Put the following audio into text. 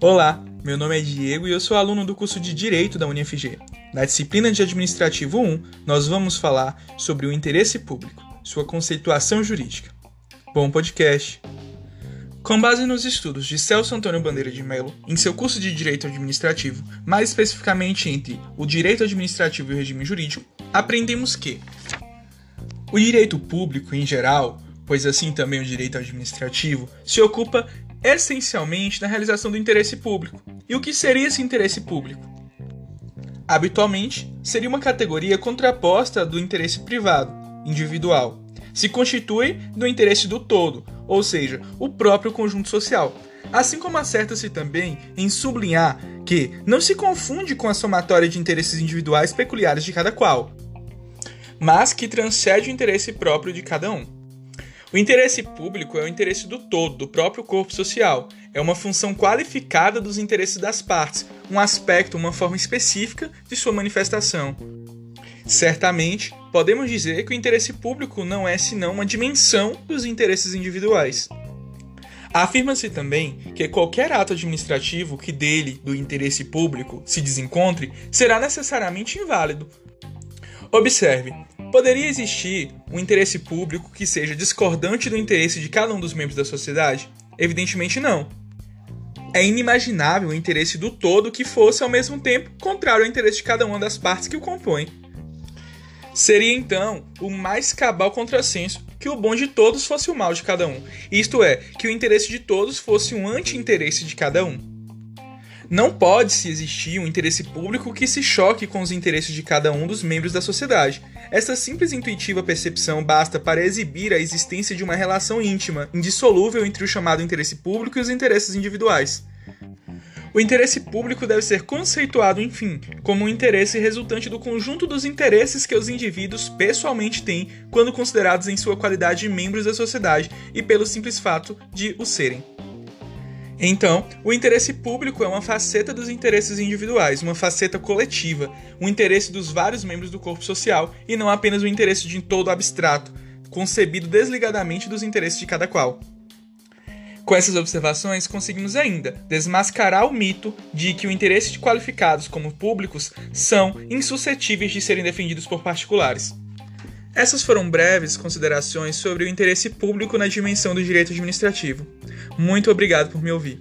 Olá, meu nome é Diego e eu sou aluno do curso de Direito da UniFG. Na disciplina de Administrativo 1, nós vamos falar sobre o interesse público, sua conceituação jurídica. Bom podcast! Com base nos estudos de Celso Antônio Bandeira de Mello, em seu curso de Direito Administrativo, mais especificamente entre o Direito Administrativo e o Regime Jurídico, aprendemos que o direito público, em geral, pois assim também o direito administrativo, se ocupa essencialmente na realização do interesse público. E o que seria esse interesse público? Habitualmente, seria uma categoria contraposta do interesse privado, individual. Se constitui do interesse do todo, ou seja, o próprio conjunto social. Assim como acerta-se também em sublinhar que não se confunde com a somatória de interesses individuais peculiares de cada qual, mas que transcende o interesse próprio de cada um. O interesse público é o interesse do todo, do próprio corpo social. É uma função qualificada dos interesses das partes, um aspecto, uma forma específica de sua manifestação. Certamente, podemos dizer que o interesse público não é senão uma dimensão dos interesses individuais. Afirma-se também que qualquer ato administrativo que dele, do interesse público, se desencontre, será necessariamente inválido. Observe, Poderia existir um interesse público que seja discordante do interesse de cada um dos membros da sociedade? Evidentemente não. É inimaginável o interesse do todo que fosse ao mesmo tempo contrário ao interesse de cada uma das partes que o compõem. Seria então o mais cabal contrassenso que o bom de todos fosse o mal de cada um, isto é, que o interesse de todos fosse um anti-interesse de cada um. Não pode-se existir um interesse público que se choque com os interesses de cada um dos membros da sociedade. Essa simples e intuitiva percepção basta para exibir a existência de uma relação íntima, indissolúvel entre o chamado interesse público e os interesses individuais. O interesse público deve ser conceituado, enfim, como um interesse resultante do conjunto dos interesses que os indivíduos pessoalmente têm quando considerados em sua qualidade de membros da sociedade e pelo simples fato de o serem. Então, o interesse público é uma faceta dos interesses individuais, uma faceta coletiva, um interesse dos vários membros do corpo social e não apenas o um interesse de todo abstrato, concebido desligadamente dos interesses de cada qual. Com essas observações, conseguimos ainda desmascarar o mito de que o interesse de qualificados como públicos são insuscetíveis de serem defendidos por particulares. Essas foram breves considerações sobre o interesse público na dimensão do direito administrativo. Muito obrigado por me ouvir.